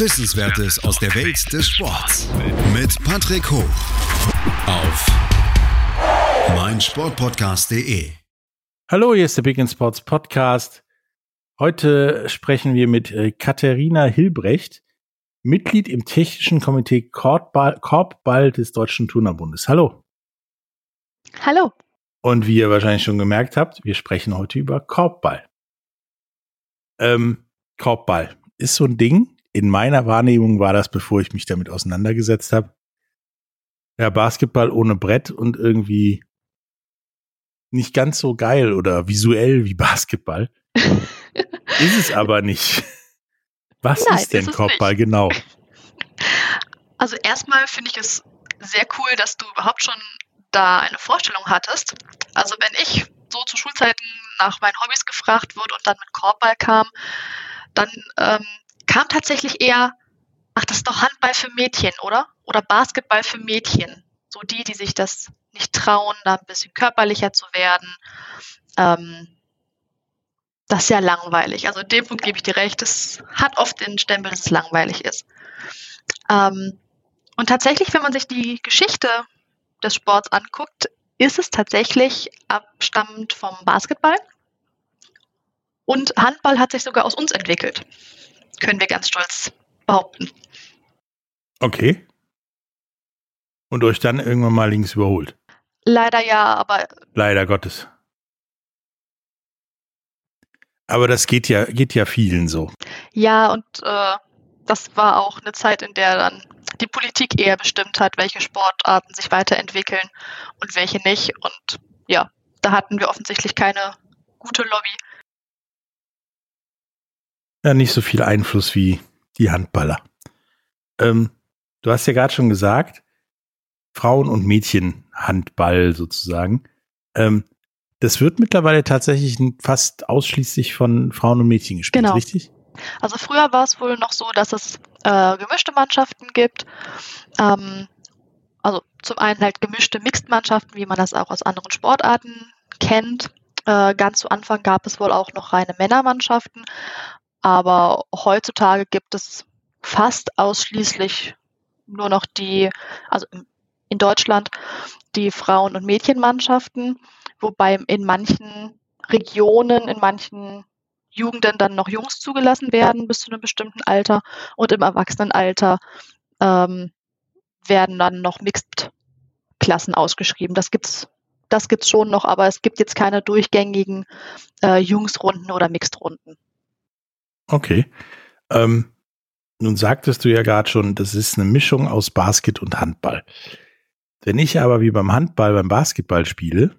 Wissenswertes aus der Welt des Sports. Mit Patrick Hoch. Auf meinsportpodcast.de. Hallo, hier ist der Big End Sports Podcast. Heute sprechen wir mit äh, Katharina Hilbrecht, Mitglied im technischen Komitee Korbball, Korbball des Deutschen Turnerbundes. Hallo. Hallo. Und wie ihr wahrscheinlich schon gemerkt habt, wir sprechen heute über Korbball. Ähm, Korbball ist so ein Ding. In meiner Wahrnehmung war das, bevor ich mich damit auseinandergesetzt habe. Ja, Basketball ohne Brett und irgendwie nicht ganz so geil oder visuell wie Basketball. ist es aber nicht. Was Nein, ist denn ist Korbball nicht. genau? Also erstmal finde ich es sehr cool, dass du überhaupt schon da eine Vorstellung hattest. Also wenn ich so zu Schulzeiten nach meinen Hobbys gefragt wurde und dann mit Korbball kam, dann ähm, kam tatsächlich eher, ach, das ist doch Handball für Mädchen, oder? Oder Basketball für Mädchen. So die, die sich das nicht trauen, da ein bisschen körperlicher zu werden. Ähm, das ist ja langweilig. Also in dem Punkt gebe ich dir recht. Es hat oft den Stempel, dass es langweilig ist. Ähm, und tatsächlich, wenn man sich die Geschichte des Sports anguckt, ist es tatsächlich abstammend vom Basketball. Und Handball hat sich sogar aus uns entwickelt. Können wir ganz stolz behaupten. Okay. Und euch dann irgendwann mal links überholt. Leider ja, aber Leider Gottes. Aber das geht ja, geht ja vielen so. ja, und äh, das war auch eine Zeit, in der dann die Politik eher bestimmt hat, welche Sportarten sich weiterentwickeln und welche nicht. Und ja, da hatten wir offensichtlich keine gute Lobby. Ja, nicht so viel Einfluss wie die Handballer. Ähm, du hast ja gerade schon gesagt, Frauen- und Mädchenhandball sozusagen. Ähm, das wird mittlerweile tatsächlich fast ausschließlich von Frauen und Mädchen gespielt, Genau. richtig? Also früher war es wohl noch so, dass es äh, gemischte Mannschaften gibt. Ähm, also zum einen halt gemischte Mixed-Mannschaften, wie man das auch aus anderen Sportarten kennt. Äh, ganz zu Anfang gab es wohl auch noch reine Männermannschaften. Aber heutzutage gibt es fast ausschließlich nur noch die, also in Deutschland, die Frauen- und Mädchenmannschaften, wobei in manchen Regionen, in manchen Jugenden dann noch Jungs zugelassen werden bis zu einem bestimmten Alter und im Erwachsenenalter ähm, werden dann noch Mixed-Klassen ausgeschrieben. Das gibt's, das gibt's schon noch, aber es gibt jetzt keine durchgängigen äh, Jungsrunden oder Mixed-Runden. Okay. Ähm, nun sagtest du ja gerade schon, das ist eine Mischung aus Basket und Handball. Wenn ich aber wie beim Handball beim Basketball spiele,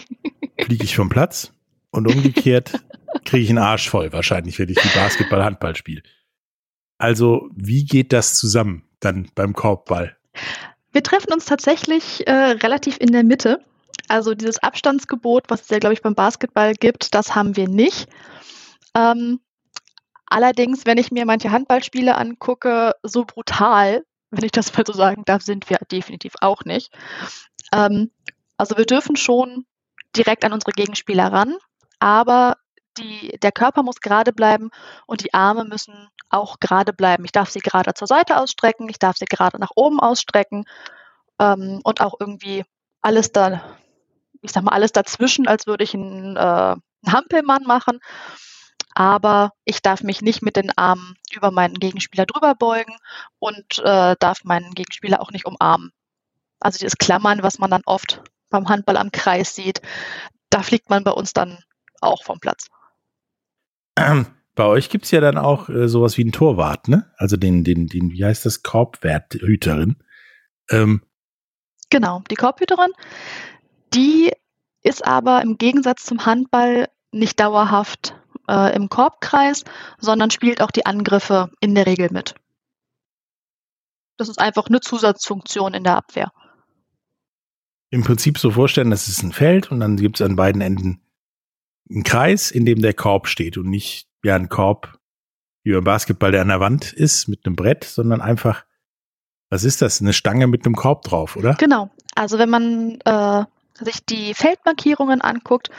fliege ich vom Platz und umgekehrt kriege ich einen Arsch voll, wahrscheinlich, wenn ich wie Basketball Handball spiele. Also, wie geht das zusammen dann beim Korbball? Wir treffen uns tatsächlich äh, relativ in der Mitte. Also dieses Abstandsgebot, was es ja, glaube ich, beim Basketball gibt, das haben wir nicht. Ähm, allerdings, wenn ich mir manche Handballspiele angucke, so brutal, wenn ich das mal so sagen darf, sind wir definitiv auch nicht. Ähm, also wir dürfen schon direkt an unsere Gegenspieler ran, aber die, der Körper muss gerade bleiben und die Arme müssen auch gerade bleiben. Ich darf sie gerade zur Seite ausstrecken, ich darf sie gerade nach oben ausstrecken ähm, und auch irgendwie alles da, ich sag mal, alles dazwischen, als würde ich einen, äh, einen Hampelmann machen. Aber ich darf mich nicht mit den Armen über meinen Gegenspieler drüber beugen und äh, darf meinen Gegenspieler auch nicht umarmen. Also dieses Klammern, was man dann oft beim Handball am Kreis sieht, da fliegt man bei uns dann auch vom Platz. Ähm, bei euch gibt's ja dann auch äh, sowas wie einen Torwart, ne? Also den, den, den, wie heißt das, Korbwerthüterin. Ähm, Genau, die Korbhüterin, die ist aber im Gegensatz zum Handball nicht dauerhaft äh, im Korbkreis, sondern spielt auch die Angriffe in der Regel mit. Das ist einfach eine Zusatzfunktion in der Abwehr. im Prinzip so vorstellen, das ist ein Feld und dann gibt es an beiden Enden einen Kreis, in dem der Korb steht und nicht ja ein Korb wie beim Basketball, der an der Wand ist mit einem Brett, sondern einfach, was ist das? Eine Stange mit einem Korb drauf, oder? Genau. Also wenn man äh, sich die Feldmarkierungen anguckt,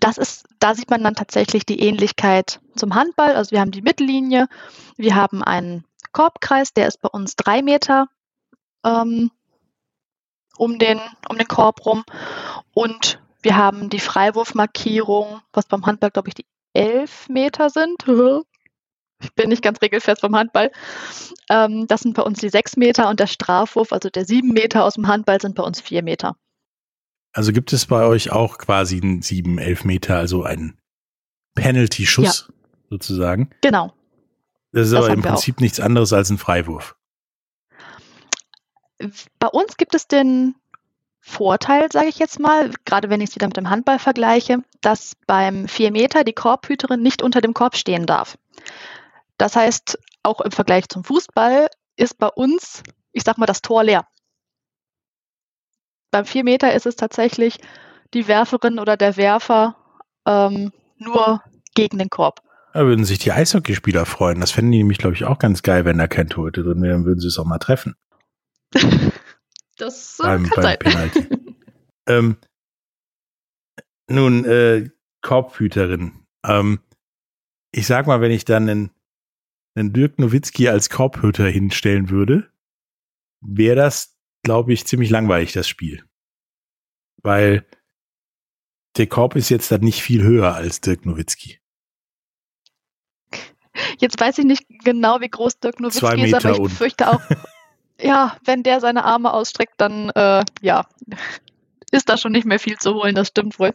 das ist, da sieht man dann tatsächlich die Ähnlichkeit zum Handball. Also wir haben die Mittellinie, wir haben einen Korbkreis, der ist bei uns drei Meter ähm, um, den, um den Korb rum. Und wir haben die Freiwurfmarkierung, was beim Handball, glaube ich, die elf Meter sind. Ich bin nicht ganz regelfest vom Handball. Ähm, das sind bei uns die sechs Meter und der Strafwurf, also der sieben Meter aus dem Handball, sind bei uns vier Meter. Also gibt es bei euch auch quasi einen sieben, elf Meter, also einen Penalty-Schuss ja. sozusagen? Genau. Das ist das aber im Prinzip nichts anderes als ein Freiwurf. Bei uns gibt es den Vorteil, sage ich jetzt mal, gerade wenn ich es wieder mit dem Handball vergleiche, dass beim 4 Meter die Korbhüterin nicht unter dem Korb stehen darf. Das heißt, auch im Vergleich zum Fußball ist bei uns, ich sag mal, das Tor leer. Beim 4 Meter ist es tatsächlich die Werferin oder der Werfer ähm, nur gegen den Korb. Da würden sich die Eishockeyspieler freuen. Das fänden die nämlich, glaube ich, auch ganz geil, wenn da kein Torhüter drin wäre, dann würden sie es auch mal treffen. das äh, beim, kann beim sein. Penalty. ähm, nun, äh, Korbhüterin. Ähm, ich sag mal, wenn ich dann einen, einen Dirk Nowitzki als Korbhüter hinstellen würde, wäre das, glaube ich, ziemlich langweilig, das Spiel. Weil der Korb ist jetzt dann nicht viel höher als Dirk Nowitzki. Jetzt weiß ich nicht genau, wie groß Dirk Nowitzki ist, aber ich fürchte auch, ja, wenn der seine Arme ausstreckt, dann äh, ja, ist da schon nicht mehr viel zu holen, das stimmt wohl.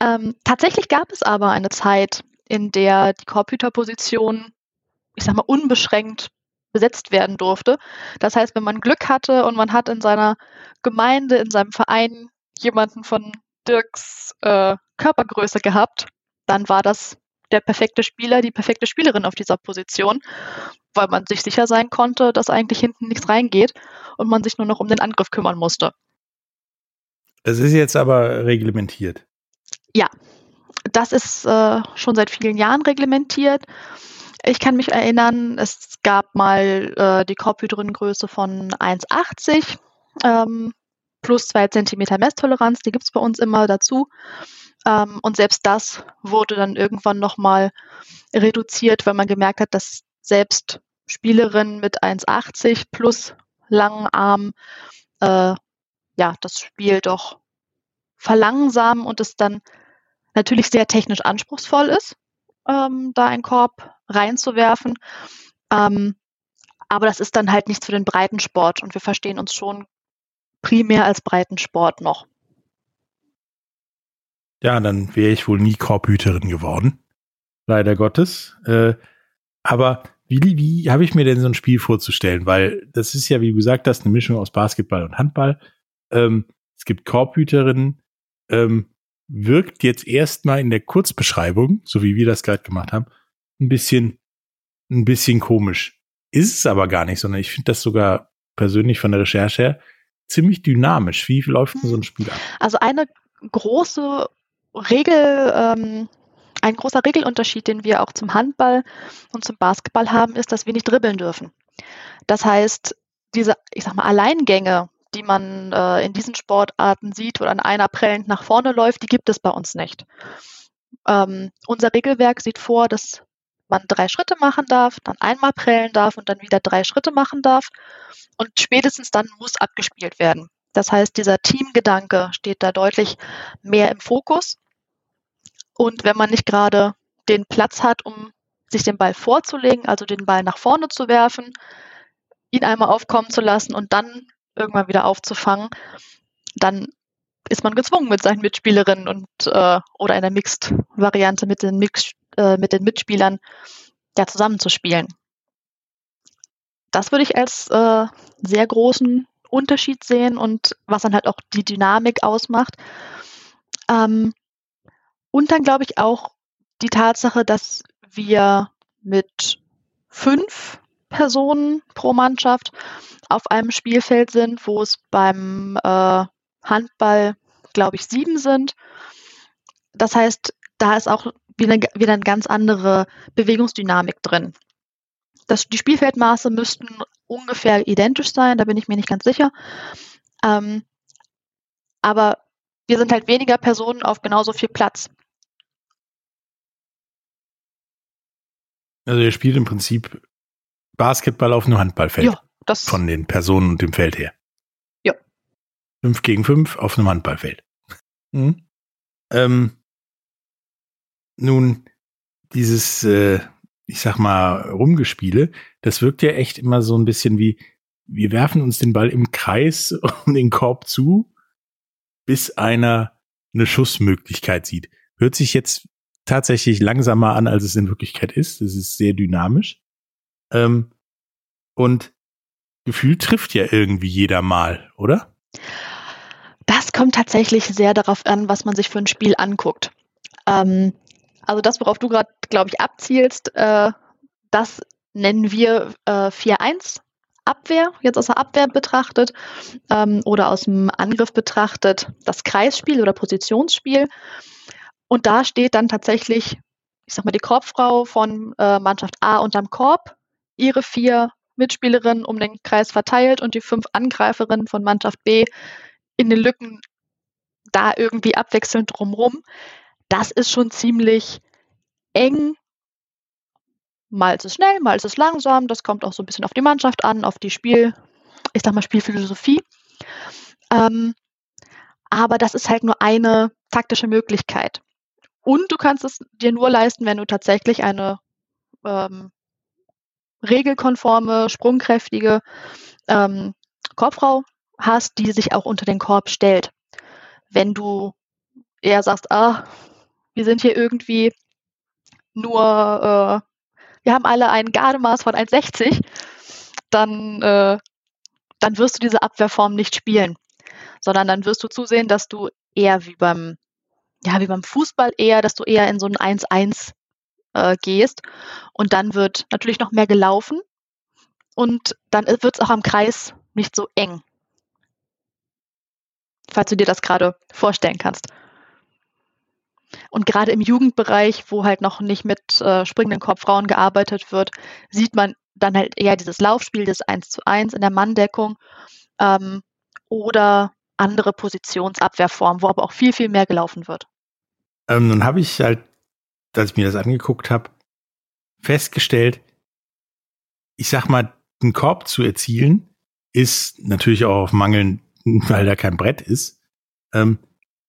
Ähm, tatsächlich gab es aber eine Zeit, in der die Korbhüterposition, ich sag mal, unbeschränkt besetzt werden durfte. Das heißt, wenn man Glück hatte und man hat in seiner Gemeinde, in seinem Verein jemanden von Dirks äh, Körpergröße gehabt, dann war das der perfekte Spieler, die perfekte Spielerin auf dieser Position, weil man sich sicher sein konnte, dass eigentlich hinten nichts reingeht und man sich nur noch um den Angriff kümmern musste. Es ist jetzt aber reglementiert. Ja, das ist äh, schon seit vielen Jahren reglementiert. Ich kann mich erinnern, es gab mal äh, die Korbhydringröße von 1,80 ähm, plus 2 cm Messtoleranz, die gibt es bei uns immer dazu. Ähm, und selbst das wurde dann irgendwann nochmal reduziert, weil man gemerkt hat, dass selbst Spielerinnen mit 1,80 plus langen Armen äh, ja, das Spiel doch verlangsamen und es dann natürlich sehr technisch anspruchsvoll ist, ähm, da einen Korb reinzuwerfen. Ähm, aber das ist dann halt nichts für den Breitensport und wir verstehen uns schon primär als Breitensport noch. Ja, dann wäre ich wohl nie Korbhüterin geworden. Leider Gottes. Äh, aber wie, wie habe ich mir denn so ein Spiel vorzustellen? Weil das ist ja, wie du gesagt hast, eine Mischung aus Basketball und Handball. Ähm, es gibt Korbhüterinnen. Ähm, wirkt jetzt erstmal in der Kurzbeschreibung, so wie wir das gerade gemacht haben, ein bisschen, ein bisschen komisch. Ist es aber gar nicht, sondern ich finde das sogar persönlich von der Recherche her ziemlich dynamisch. Wie läuft denn so ein Spiel ab? Also eine große Regel, ähm, ein großer Regelunterschied, den wir auch zum Handball und zum Basketball haben, ist, dass wir nicht dribbeln dürfen. Das heißt, diese, ich sag mal, Alleingänge, die man äh, in diesen Sportarten sieht, wo dann einer prellend nach vorne läuft, die gibt es bei uns nicht. Ähm, unser Regelwerk sieht vor, dass man drei Schritte machen darf, dann einmal prellen darf und dann wieder drei Schritte machen darf. Und spätestens dann muss abgespielt werden. Das heißt, dieser Teamgedanke steht da deutlich mehr im Fokus. Und wenn man nicht gerade den Platz hat, um sich den Ball vorzulegen, also den Ball nach vorne zu werfen, ihn einmal aufkommen zu lassen und dann irgendwann wieder aufzufangen, dann ist man gezwungen mit seinen Mitspielerinnen und äh, oder einer Mixed-Variante mit den Mix, äh, mit den Mitspielern ja zusammenzuspielen. Das würde ich als äh, sehr großen Unterschied sehen und was dann halt auch die Dynamik ausmacht. Ähm, und dann glaube ich auch die Tatsache, dass wir mit fünf Personen pro Mannschaft auf einem Spielfeld sind, wo es beim äh, Handball, glaube ich, sieben sind. Das heißt, da ist auch wieder, wieder eine ganz andere Bewegungsdynamik drin. Das, die Spielfeldmaße müssten ungefähr identisch sein, da bin ich mir nicht ganz sicher. Ähm, aber wir sind halt weniger Personen auf genauso viel Platz. Also ihr spielt im Prinzip Basketball auf einem Handballfeld. Ja, das von den Personen und dem Feld her. Ja. Fünf gegen fünf auf einem Handballfeld. Hm. Ähm, nun, dieses, äh, ich sag mal, Rumgespiele, das wirkt ja echt immer so ein bisschen wie, wir werfen uns den Ball im Kreis um den Korb zu, bis einer eine Schussmöglichkeit sieht. Hört sich jetzt tatsächlich langsamer an, als es in Wirklichkeit ist. Es ist sehr dynamisch. Ähm, und gefühlt trifft ja irgendwie jeder mal, oder? Das kommt tatsächlich sehr darauf an, was man sich für ein Spiel anguckt. Ähm, also das, worauf du gerade, glaube ich, abzielst, äh, das nennen wir äh, 4-1 Abwehr, jetzt aus der Abwehr betrachtet ähm, oder aus dem Angriff betrachtet, das Kreisspiel oder Positionsspiel. Und da steht dann tatsächlich, ich sag mal, die Korbfrau von äh, Mannschaft A unterm Korb, ihre vier Mitspielerinnen um den Kreis verteilt und die fünf Angreiferinnen von Mannschaft B in den Lücken da irgendwie abwechselnd drumrum. Das ist schon ziemlich eng. Mal ist es schnell, mal ist es langsam. Das kommt auch so ein bisschen auf die Mannschaft an, auf die Spiel, ich sag mal Spielphilosophie. Ähm, aber das ist halt nur eine taktische Möglichkeit. Und du kannst es dir nur leisten, wenn du tatsächlich eine ähm, regelkonforme, sprungkräftige ähm, Korbfrau hast, die sich auch unter den Korb stellt. Wenn du eher sagst, ah, wir sind hier irgendwie nur, äh, wir haben alle ein Gardemaß von 1,60, dann, äh, dann wirst du diese Abwehrform nicht spielen, sondern dann wirst du zusehen, dass du eher wie beim, ja, wie beim Fußball eher, dass du eher in so ein 1-1 äh, gehst und dann wird natürlich noch mehr gelaufen und dann wird es auch am Kreis nicht so eng. Falls du dir das gerade vorstellen kannst. Und gerade im Jugendbereich, wo halt noch nicht mit äh, springenden Kopffrauen gearbeitet wird, sieht man dann halt eher dieses Laufspiel, das 1 zu 1 in der Manndeckung ähm, oder andere Positionsabwehrformen, wo aber auch viel, viel mehr gelaufen wird. Ähm, nun habe ich halt als ich mir das angeguckt habe, festgestellt, ich sag mal, einen Korb zu erzielen, ist natürlich auch auf Mangeln, weil da kein Brett ist, ähm,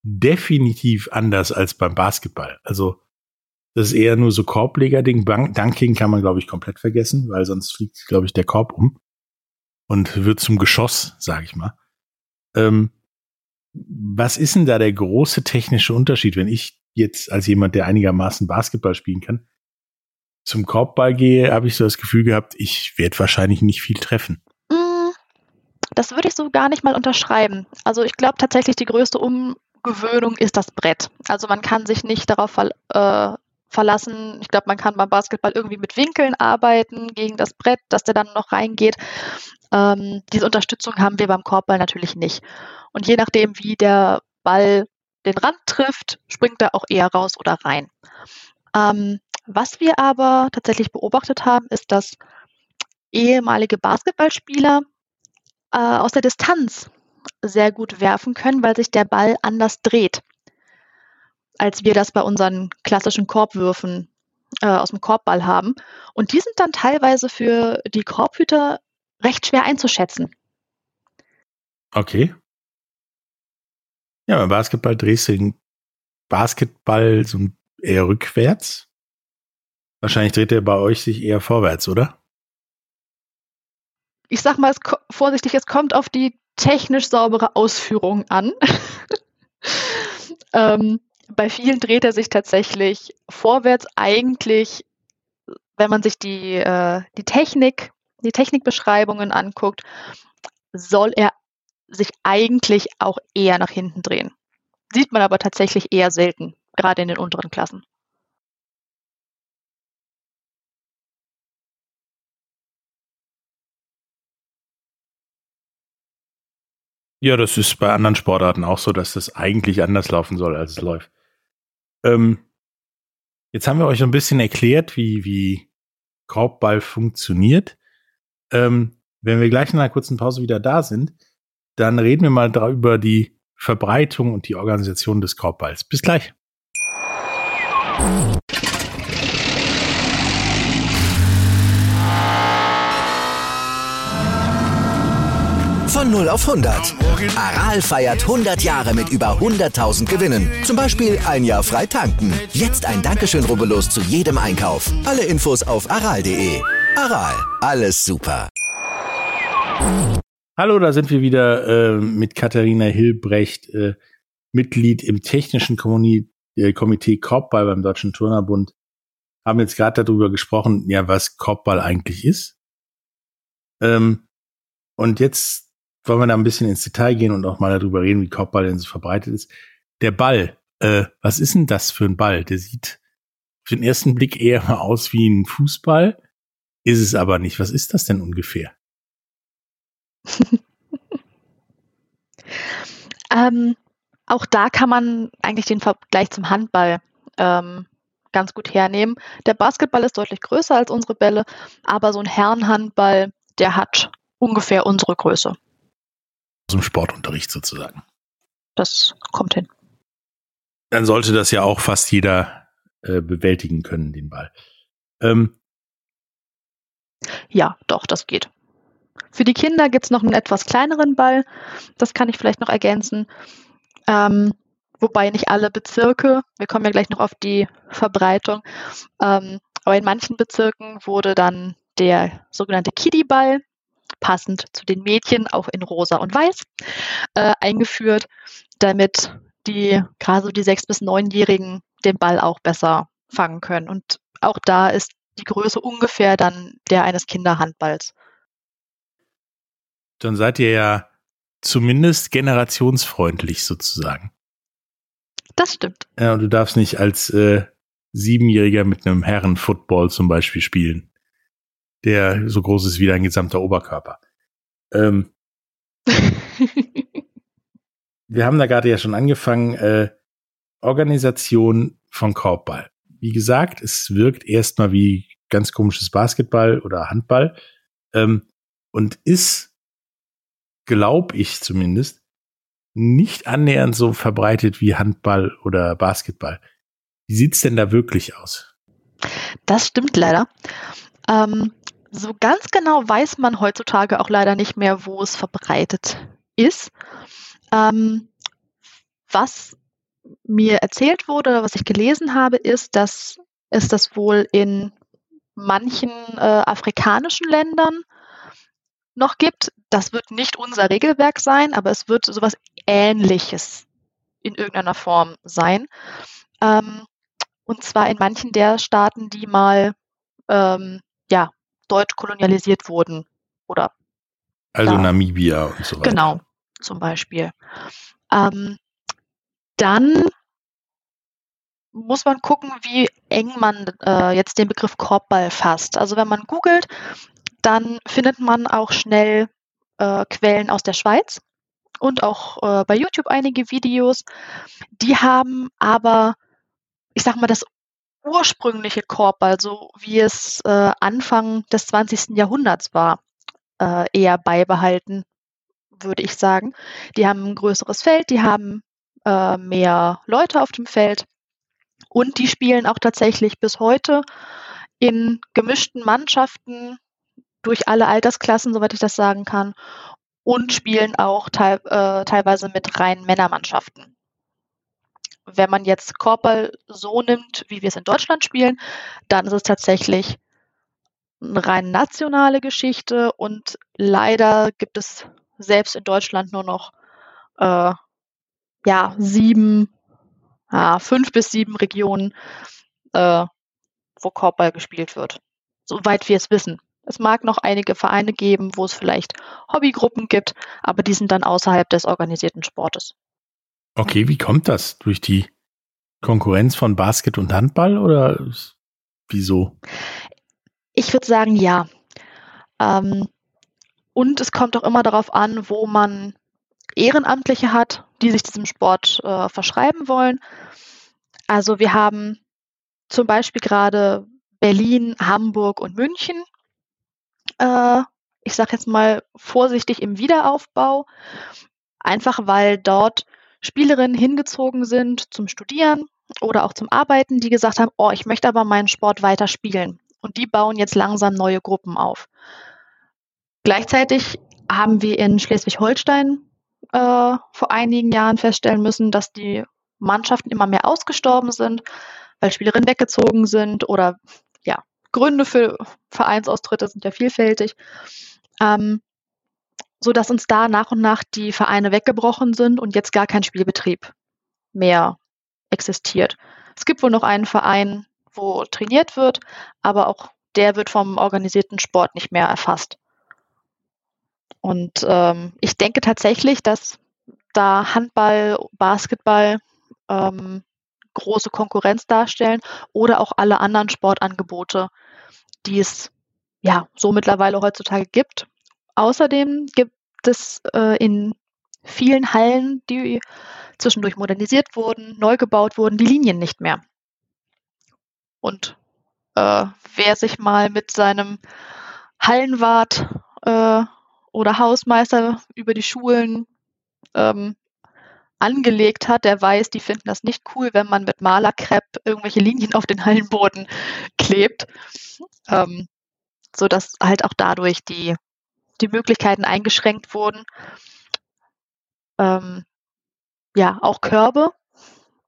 definitiv anders als beim Basketball. Also das ist eher nur so Korbleger-Ding. Dunking kann man, glaube ich, komplett vergessen, weil sonst fliegt, glaube ich, der Korb um und wird zum Geschoss, sage ich mal. Ähm, was ist denn da der große technische Unterschied, wenn ich jetzt als jemand, der einigermaßen Basketball spielen kann, zum Korbball gehe, habe ich so das Gefühl gehabt, ich werde wahrscheinlich nicht viel treffen. Mm, das würde ich so gar nicht mal unterschreiben. Also ich glaube tatsächlich, die größte Umgewöhnung ist das Brett. Also man kann sich nicht darauf ver äh, verlassen. Ich glaube, man kann beim Basketball irgendwie mit Winkeln arbeiten gegen das Brett, dass der dann noch reingeht. Ähm, diese Unterstützung haben wir beim Korbball natürlich nicht. Und je nachdem, wie der Ball den Rand trifft, springt er auch eher raus oder rein. Ähm, was wir aber tatsächlich beobachtet haben, ist, dass ehemalige Basketballspieler äh, aus der Distanz sehr gut werfen können, weil sich der Ball anders dreht, als wir das bei unseren klassischen Korbwürfen äh, aus dem Korbball haben. Und die sind dann teilweise für die Korbhüter recht schwer einzuschätzen. Okay. Ja, beim Basketball drehst du den Basketball so eher rückwärts. Wahrscheinlich dreht er bei euch sich eher vorwärts, oder? Ich sag mal es vorsichtig, es kommt auf die technisch saubere Ausführung an. ähm, bei vielen dreht er sich tatsächlich vorwärts eigentlich, wenn man sich die, äh, die Technik, die Technikbeschreibungen anguckt, soll er sich eigentlich auch eher nach hinten drehen. Sieht man aber tatsächlich eher selten, gerade in den unteren Klassen. Ja, das ist bei anderen Sportarten auch so, dass das eigentlich anders laufen soll, als es läuft. Ähm, jetzt haben wir euch ein bisschen erklärt, wie, wie Korbball funktioniert. Ähm, wenn wir gleich in einer kurzen Pause wieder da sind, dann reden wir mal über die Verbreitung und die Organisation des Korbballs. Bis gleich. Von 0 auf 100. Aral feiert 100 Jahre mit über 100.000 Gewinnen. Zum Beispiel ein Jahr frei tanken. Jetzt ein Dankeschön, rubbellos zu jedem Einkauf. Alle Infos auf aral.de. Aral, alles super. Hallo, da sind wir wieder äh, mit Katharina Hilbrecht, äh, Mitglied im technischen Kommuni äh, Komitee Korbball beim Deutschen Turnerbund. Haben jetzt gerade darüber gesprochen, ja, was Korbball eigentlich ist. Ähm, und jetzt wollen wir da ein bisschen ins Detail gehen und auch mal darüber reden, wie Korbball denn so verbreitet ist. Der Ball, äh, was ist denn das für ein Ball? Der sieht auf den ersten Blick eher aus wie ein Fußball, ist es aber nicht. Was ist das denn ungefähr? ähm, auch da kann man eigentlich den Vergleich zum Handball ähm, ganz gut hernehmen. Der Basketball ist deutlich größer als unsere Bälle, aber so ein Herrenhandball, der hat ungefähr unsere Größe aus dem Sportunterricht sozusagen. Das kommt hin. Dann sollte das ja auch fast jeder äh, bewältigen können, den Ball. Ähm, ja, doch, das geht. Für die Kinder gibt es noch einen etwas kleineren Ball. Das kann ich vielleicht noch ergänzen. Ähm, wobei nicht alle Bezirke, wir kommen ja gleich noch auf die Verbreitung, ähm, aber in manchen Bezirken wurde dann der sogenannte Kiddie-Ball passend zu den Mädchen, auch in rosa und weiß, äh, eingeführt, damit die gerade so die sechs- bis neunjährigen den Ball auch besser fangen können. Und auch da ist die Größe ungefähr dann der eines Kinderhandballs. Dann seid ihr ja zumindest generationsfreundlich sozusagen. Das stimmt. Ja, und du darfst nicht als äh, Siebenjähriger mit einem Herren-Football zum Beispiel spielen der so groß ist wie dein gesamter Oberkörper. Ähm, wir haben da gerade ja schon angefangen, äh, Organisation von Korbball. Wie gesagt, es wirkt erstmal wie ganz komisches Basketball oder Handball ähm, und ist, glaube ich zumindest, nicht annähernd so verbreitet wie Handball oder Basketball. Wie sieht's denn da wirklich aus? Das stimmt leider. Ähm, so ganz genau weiß man heutzutage auch leider nicht mehr, wo es verbreitet ist. Ähm, was mir erzählt wurde, was ich gelesen habe, ist, dass es das wohl in manchen äh, afrikanischen Ländern noch gibt. Das wird nicht unser Regelwerk sein, aber es wird sowas Ähnliches in irgendeiner Form sein. Ähm, und zwar in manchen der Staaten, die mal ähm, ja, deutsch kolonialisiert wurden. Oder also da. Namibia und so weiter. Genau, zum Beispiel. Ähm, dann muss man gucken, wie eng man äh, jetzt den Begriff Korbball fasst. Also wenn man googelt, dann findet man auch schnell äh, Quellen aus der Schweiz und auch äh, bei YouTube einige Videos. Die haben aber, ich sag mal, das ursprüngliche Korbball, so wie es äh, Anfang des 20. Jahrhunderts war, äh, eher beibehalten, würde ich sagen. Die haben ein größeres Feld, die haben äh, mehr Leute auf dem Feld und die spielen auch tatsächlich bis heute in gemischten Mannschaften durch alle Altersklassen, soweit ich das sagen kann, und spielen auch teil, äh, teilweise mit reinen Männermannschaften wenn man jetzt Korbball so nimmt, wie wir es in Deutschland spielen, dann ist es tatsächlich eine rein nationale Geschichte und leider gibt es selbst in Deutschland nur noch äh, ja sieben, ja, fünf bis sieben Regionen, äh, wo Korbball gespielt wird. Soweit wir es wissen. Es mag noch einige Vereine geben, wo es vielleicht Hobbygruppen gibt, aber die sind dann außerhalb des organisierten Sportes. Okay, wie kommt das? Durch die Konkurrenz von Basket und Handball oder wieso? Ich würde sagen, ja. Ähm, und es kommt auch immer darauf an, wo man Ehrenamtliche hat, die sich diesem Sport äh, verschreiben wollen. Also wir haben zum Beispiel gerade Berlin, Hamburg und München. Äh, ich sage jetzt mal vorsichtig im Wiederaufbau, einfach weil dort Spielerinnen hingezogen sind zum Studieren oder auch zum Arbeiten, die gesagt haben, oh, ich möchte aber meinen Sport weiter spielen. Und die bauen jetzt langsam neue Gruppen auf. Gleichzeitig haben wir in Schleswig-Holstein äh, vor einigen Jahren feststellen müssen, dass die Mannschaften immer mehr ausgestorben sind, weil Spielerinnen weggezogen sind oder ja, Gründe für Vereinsaustritte sind ja vielfältig. Ähm, so dass uns da nach und nach die Vereine weggebrochen sind und jetzt gar kein Spielbetrieb mehr existiert. Es gibt wohl noch einen Verein, wo trainiert wird, aber auch der wird vom organisierten Sport nicht mehr erfasst. Und ähm, ich denke tatsächlich, dass da Handball, Basketball ähm, große Konkurrenz darstellen oder auch alle anderen Sportangebote, die es ja so mittlerweile heutzutage gibt. Außerdem gibt es äh, in vielen Hallen, die zwischendurch modernisiert wurden, neu gebaut wurden, die Linien nicht mehr. Und äh, wer sich mal mit seinem Hallenwart äh, oder Hausmeister über die Schulen ähm, angelegt hat, der weiß, die finden das nicht cool, wenn man mit Malerkrepp irgendwelche Linien auf den Hallenboden klebt. Ähm, so dass halt auch dadurch die, die Möglichkeiten eingeschränkt wurden. Ähm, ja, auch Körbe,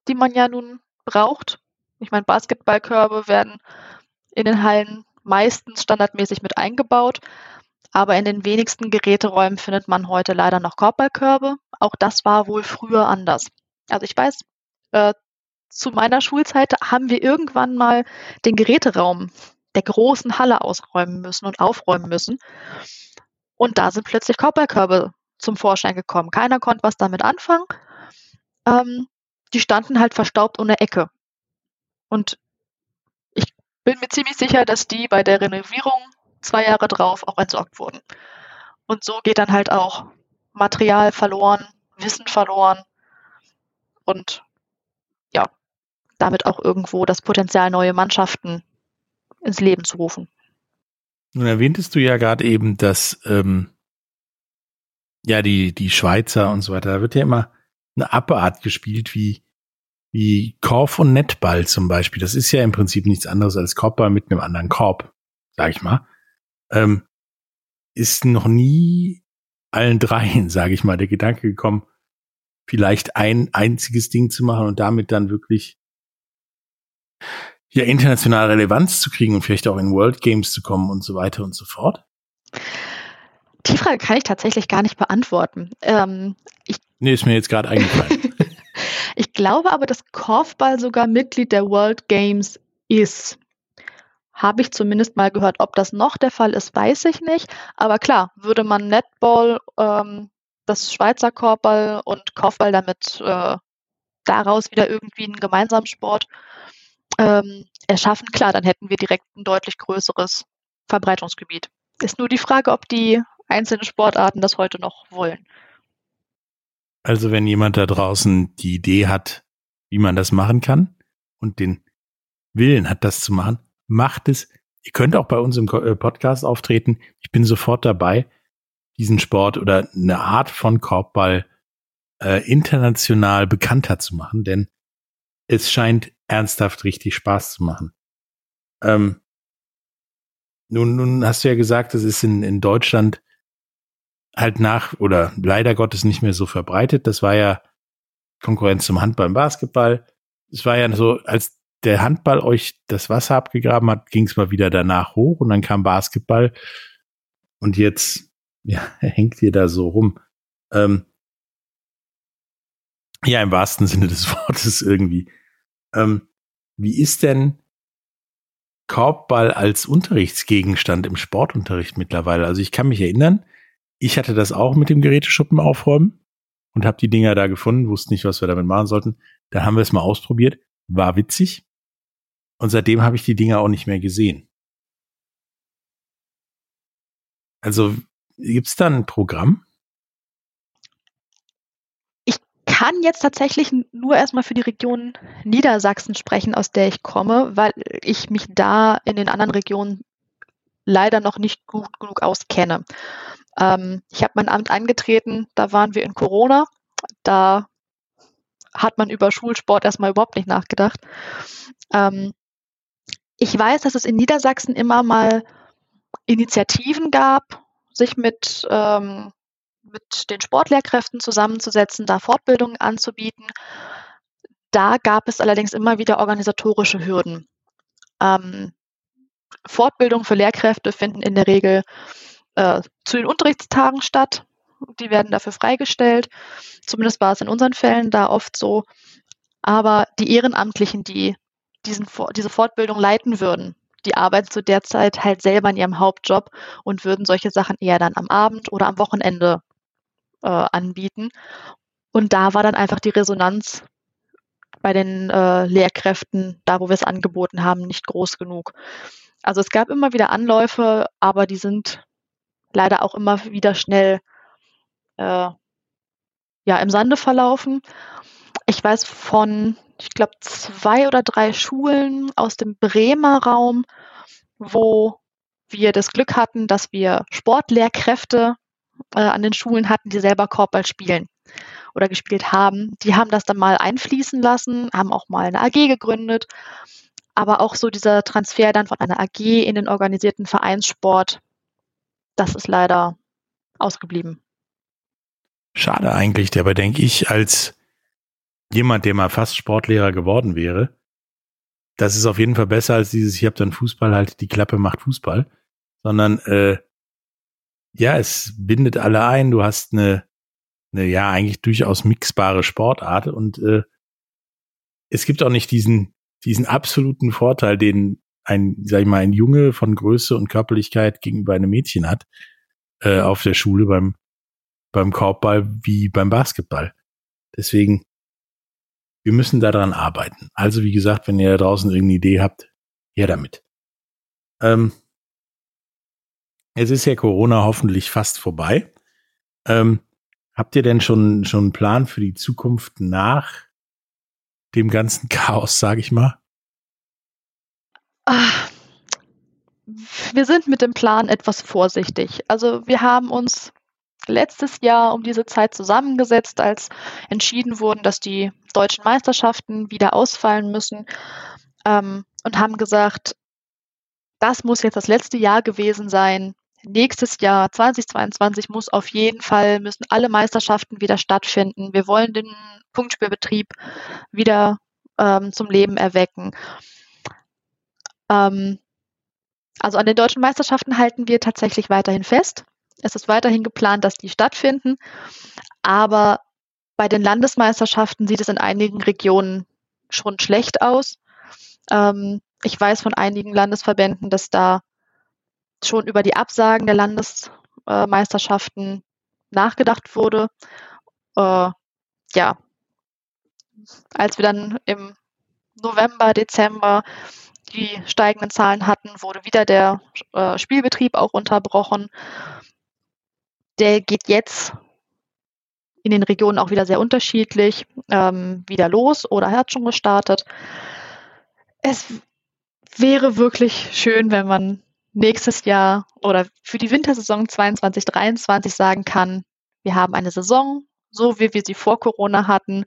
die man ja nun braucht. Ich meine, Basketballkörbe werden in den Hallen meistens standardmäßig mit eingebaut. Aber in den wenigsten Geräteräumen findet man heute leider noch Korbballkörbe. Auch das war wohl früher anders. Also ich weiß, äh, zu meiner Schulzeit haben wir irgendwann mal den Geräteraum der großen Halle ausräumen müssen und aufräumen müssen. Und da sind plötzlich Korbballkörbe zum Vorschein gekommen. Keiner konnte was damit anfangen. Ähm, die standen halt verstaubt ohne Ecke. Und ich bin mir ziemlich sicher, dass die bei der Renovierung zwei Jahre drauf auch entsorgt wurden. Und so geht dann halt auch Material verloren, Wissen verloren und ja, damit auch irgendwo das Potenzial, neue Mannschaften ins Leben zu rufen. Nun erwähntest du ja gerade eben, dass ähm, ja die die Schweizer und so weiter, da wird ja immer eine Abart gespielt wie wie Korb und Netball zum Beispiel. Das ist ja im Prinzip nichts anderes als Korbball mit einem anderen Korb, sag ich mal ähm, ist noch nie allen dreien, sage ich mal, der Gedanke gekommen, vielleicht ein einziges Ding zu machen und damit dann wirklich ja international Relevanz zu kriegen und vielleicht auch in World Games zu kommen und so weiter und so fort? Die Frage kann ich tatsächlich gar nicht beantworten. Ähm, ich nee, ist mir jetzt gerade eingefallen. ich glaube aber, dass Korfball sogar Mitglied der World Games ist. Habe ich zumindest mal gehört. Ob das noch der Fall ist, weiß ich nicht. Aber klar, würde man Netball, ähm, das Schweizer Korbball und Korfball damit äh, daraus wieder irgendwie einen gemeinsamen Sport ähm, erschaffen, klar, dann hätten wir direkt ein deutlich größeres Verbreitungsgebiet. Ist nur die Frage, ob die einzelnen Sportarten das heute noch wollen. Also wenn jemand da draußen die Idee hat, wie man das machen kann und den Willen hat, das zu machen, macht es. Ihr könnt auch bei uns im äh, Podcast auftreten. Ich bin sofort dabei, diesen Sport oder eine Art von Korbball äh, international bekannter zu machen, denn es scheint ernsthaft richtig Spaß zu machen. Ähm, nun, nun hast du ja gesagt, es ist in, in Deutschland halt nach oder leider Gottes nicht mehr so verbreitet. Das war ja Konkurrenz zum Handball und Basketball. Es war ja so, als der Handball euch das Wasser abgegraben hat, ging es mal wieder danach hoch und dann kam Basketball und jetzt ja, hängt ihr da so rum. Ähm, ja, im wahrsten Sinne des Wortes irgendwie. Ähm, wie ist denn Korbball als Unterrichtsgegenstand im Sportunterricht mittlerweile? Also ich kann mich erinnern, ich hatte das auch mit dem Geräteschuppen aufräumen und habe die Dinger da gefunden, wusste nicht, was wir damit machen sollten. Da haben wir es mal ausprobiert, war witzig. Und seitdem habe ich die Dinger auch nicht mehr gesehen. Also gibt's da ein Programm? Kann jetzt tatsächlich nur erstmal für die Region Niedersachsen sprechen, aus der ich komme, weil ich mich da in den anderen Regionen leider noch nicht gut genug auskenne. Ähm, ich habe mein Amt angetreten, da waren wir in Corona, da hat man über Schulsport erstmal überhaupt nicht nachgedacht. Ähm, ich weiß, dass es in Niedersachsen immer mal Initiativen gab, sich mit, ähm, mit den Sportlehrkräften zusammenzusetzen, da Fortbildungen anzubieten. Da gab es allerdings immer wieder organisatorische Hürden. Ähm, Fortbildungen für Lehrkräfte finden in der Regel äh, zu den Unterrichtstagen statt. Die werden dafür freigestellt. Zumindest war es in unseren Fällen da oft so. Aber die Ehrenamtlichen, die diesen, diese Fortbildung leiten würden, die arbeiten zu der Zeit halt selber in ihrem Hauptjob und würden solche Sachen eher dann am Abend oder am Wochenende äh, anbieten. Und da war dann einfach die Resonanz bei den äh, Lehrkräften, da wo wir es angeboten haben, nicht groß genug. Also es gab immer wieder Anläufe, aber die sind leider auch immer wieder schnell äh, ja, im Sande verlaufen. Ich weiß von, ich glaube, zwei oder drei Schulen aus dem Bremer Raum, wo wir das Glück hatten, dass wir Sportlehrkräfte äh, an den Schulen hatten, die selber Korbball spielen oder gespielt haben. Die haben das dann mal einfließen lassen, haben auch mal eine AG gegründet. Aber auch so dieser Transfer dann von einer AG in den organisierten Vereinssport, das ist leider ausgeblieben. Schade eigentlich, dabei denke ich, als jemand, der mal fast Sportlehrer geworden wäre, das ist auf jeden Fall besser als dieses, ich habe dann Fußball, halt die Klappe macht Fußball, sondern äh, ja, es bindet alle ein, du hast eine, eine ja eigentlich durchaus mixbare Sportart und äh, es gibt auch nicht diesen, diesen absoluten Vorteil, den ein, sag ich mal, ein Junge von Größe und Körperlichkeit gegenüber einem Mädchen hat, äh, auf der Schule beim beim Korbball wie beim Basketball. Deswegen, wir müssen daran arbeiten. Also wie gesagt, wenn ihr da draußen irgendeine Idee habt, her damit. Ähm, jetzt ist ja Corona hoffentlich fast vorbei. Ähm, habt ihr denn schon schon einen Plan für die Zukunft nach dem ganzen Chaos, sage ich mal? Ach, wir sind mit dem Plan etwas vorsichtig. Also wir haben uns letztes Jahr um diese Zeit zusammengesetzt, als entschieden wurden, dass die deutschen Meisterschaften wieder ausfallen müssen ähm, und haben gesagt, das muss jetzt das letzte Jahr gewesen sein. Nächstes Jahr 2022 muss auf jeden Fall, müssen alle Meisterschaften wieder stattfinden. Wir wollen den Punktspielbetrieb wieder ähm, zum Leben erwecken. Ähm, also an den deutschen Meisterschaften halten wir tatsächlich weiterhin fest. Es ist weiterhin geplant, dass die stattfinden. Aber bei den Landesmeisterschaften sieht es in einigen Regionen schon schlecht aus. Ähm, ich weiß von einigen Landesverbänden, dass da schon über die Absagen der Landesmeisterschaften nachgedacht wurde. Äh, ja, als wir dann im November, Dezember die steigenden Zahlen hatten, wurde wieder der äh, Spielbetrieb auch unterbrochen der geht jetzt in den Regionen auch wieder sehr unterschiedlich ähm, wieder los oder hat schon gestartet. Es wäre wirklich schön, wenn man nächstes Jahr oder für die Wintersaison 22, 23 sagen kann, wir haben eine Saison, so wie wir sie vor Corona hatten.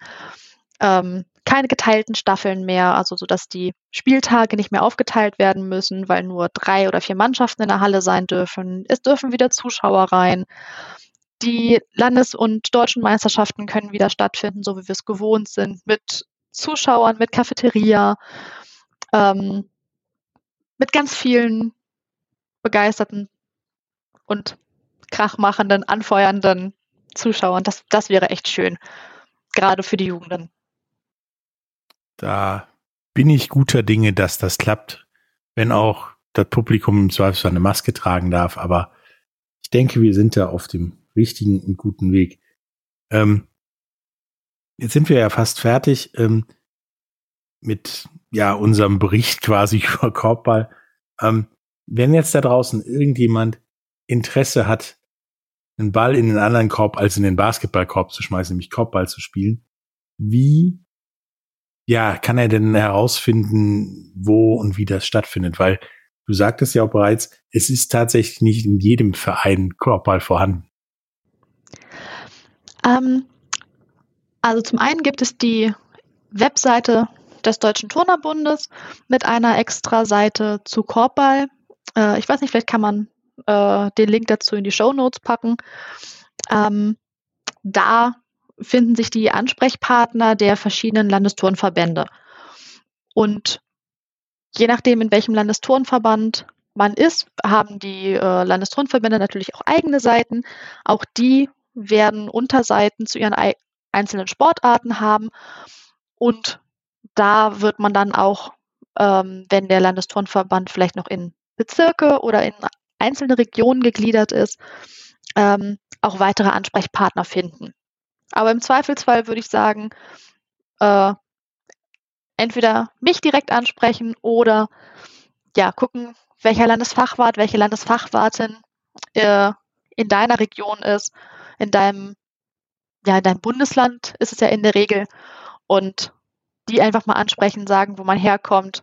Ähm, keine geteilten Staffeln mehr, also so dass die Spieltage nicht mehr aufgeteilt werden müssen, weil nur drei oder vier Mannschaften in der Halle sein dürfen. Es dürfen wieder Zuschauer rein. Die Landes- und deutschen Meisterschaften können wieder stattfinden, so wie wir es gewohnt sind, mit Zuschauern, mit Cafeteria, ähm, mit ganz vielen begeisterten und krachmachenden, anfeuernden Zuschauern. Das, das wäre echt schön, gerade für die Jugenden. Da bin ich guter Dinge, dass das klappt, wenn auch das Publikum im Zweifel eine Maske tragen darf. Aber ich denke, wir sind da auf dem richtigen und guten Weg. Ähm, jetzt sind wir ja fast fertig ähm, mit ja unserem Bericht quasi über Korbball. Ähm, wenn jetzt da draußen irgendjemand Interesse hat, einen Ball in den anderen Korb als in den Basketballkorb zu schmeißen, nämlich Korbball zu spielen, wie ja, kann er denn herausfinden, wo und wie das stattfindet? Weil du sagtest ja auch bereits, es ist tatsächlich nicht in jedem Verein Korbball vorhanden. Ähm, also zum einen gibt es die Webseite des Deutschen Turnerbundes mit einer extra Seite zu Korbball. Äh, ich weiß nicht, vielleicht kann man äh, den Link dazu in die Show Notes packen. Ähm, da finden sich die Ansprechpartner der verschiedenen Landesturnverbände. Und je nachdem, in welchem Landesturnverband man ist, haben die äh, Landesturnverbände natürlich auch eigene Seiten. Auch die werden Unterseiten zu ihren einzelnen Sportarten haben. Und da wird man dann auch, ähm, wenn der Landesturnverband vielleicht noch in Bezirke oder in einzelne Regionen gegliedert ist, ähm, auch weitere Ansprechpartner finden. Aber im Zweifelsfall würde ich sagen, äh, entweder mich direkt ansprechen oder ja, gucken, welcher Landesfachwart, welche Landesfachwartin äh, in deiner Region ist, in deinem, ja, in deinem Bundesland ist es ja in der Regel. Und die einfach mal ansprechen, sagen, wo man herkommt,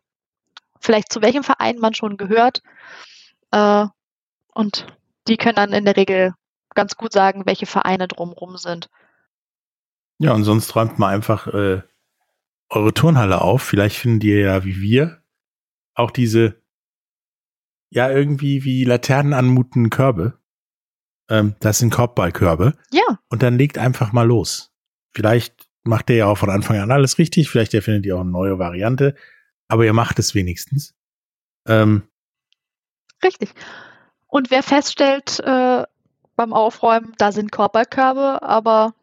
vielleicht zu welchem Verein man schon gehört. Äh, und die können dann in der Regel ganz gut sagen, welche Vereine drumherum sind. Ja, und sonst räumt mal einfach äh, eure Turnhalle auf. Vielleicht findet ihr ja wie wir auch diese, ja, irgendwie wie Laternen anmutenden Körbe. Ähm, das sind Korbballkörbe. Ja. Und dann legt einfach mal los. Vielleicht macht ihr ja auch von Anfang an alles richtig. Vielleicht erfindet ihr auch eine neue Variante. Aber ihr macht es wenigstens. Ähm, richtig. Und wer feststellt äh, beim Aufräumen, da sind Korbballkörbe, aber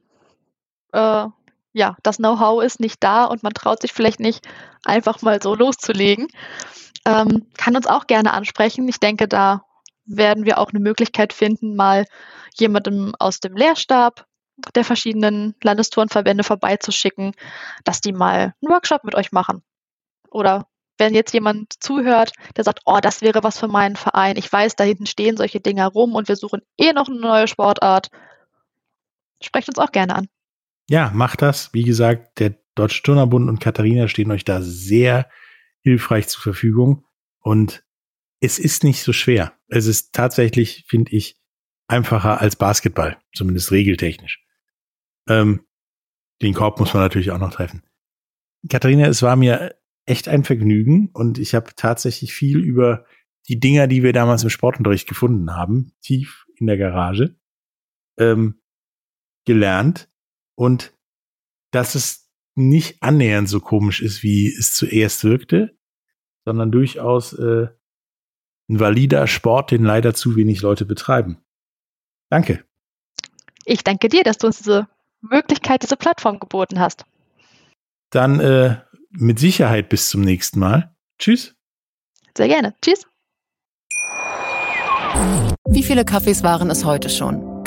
äh, ja, das Know-how ist nicht da und man traut sich vielleicht nicht, einfach mal so loszulegen, ähm, kann uns auch gerne ansprechen. Ich denke, da werden wir auch eine Möglichkeit finden, mal jemandem aus dem Lehrstab der verschiedenen Landesturnverbände vorbeizuschicken, dass die mal einen Workshop mit euch machen. Oder wenn jetzt jemand zuhört, der sagt, oh, das wäre was für meinen Verein. Ich weiß, da hinten stehen solche Dinger rum und wir suchen eh noch eine neue Sportart. Sprecht uns auch gerne an. Ja, macht das. Wie gesagt, der Deutsche Turnerbund und Katharina stehen euch da sehr hilfreich zur Verfügung. Und es ist nicht so schwer. Es ist tatsächlich, finde ich, einfacher als Basketball, zumindest regeltechnisch. Ähm, den Korb muss man natürlich auch noch treffen. Katharina, es war mir echt ein Vergnügen und ich habe tatsächlich viel über die Dinger, die wir damals im Sportunterricht gefunden haben, tief in der Garage, ähm, gelernt und dass es nicht annähernd so komisch ist, wie es zuerst wirkte, sondern durchaus äh, ein valider Sport, den leider zu wenig Leute betreiben. Danke. Ich danke dir, dass du uns diese Möglichkeit, diese Plattform geboten hast. Dann äh, mit Sicherheit bis zum nächsten Mal. Tschüss. Sehr gerne. Tschüss. Wie viele Kaffees waren es heute schon?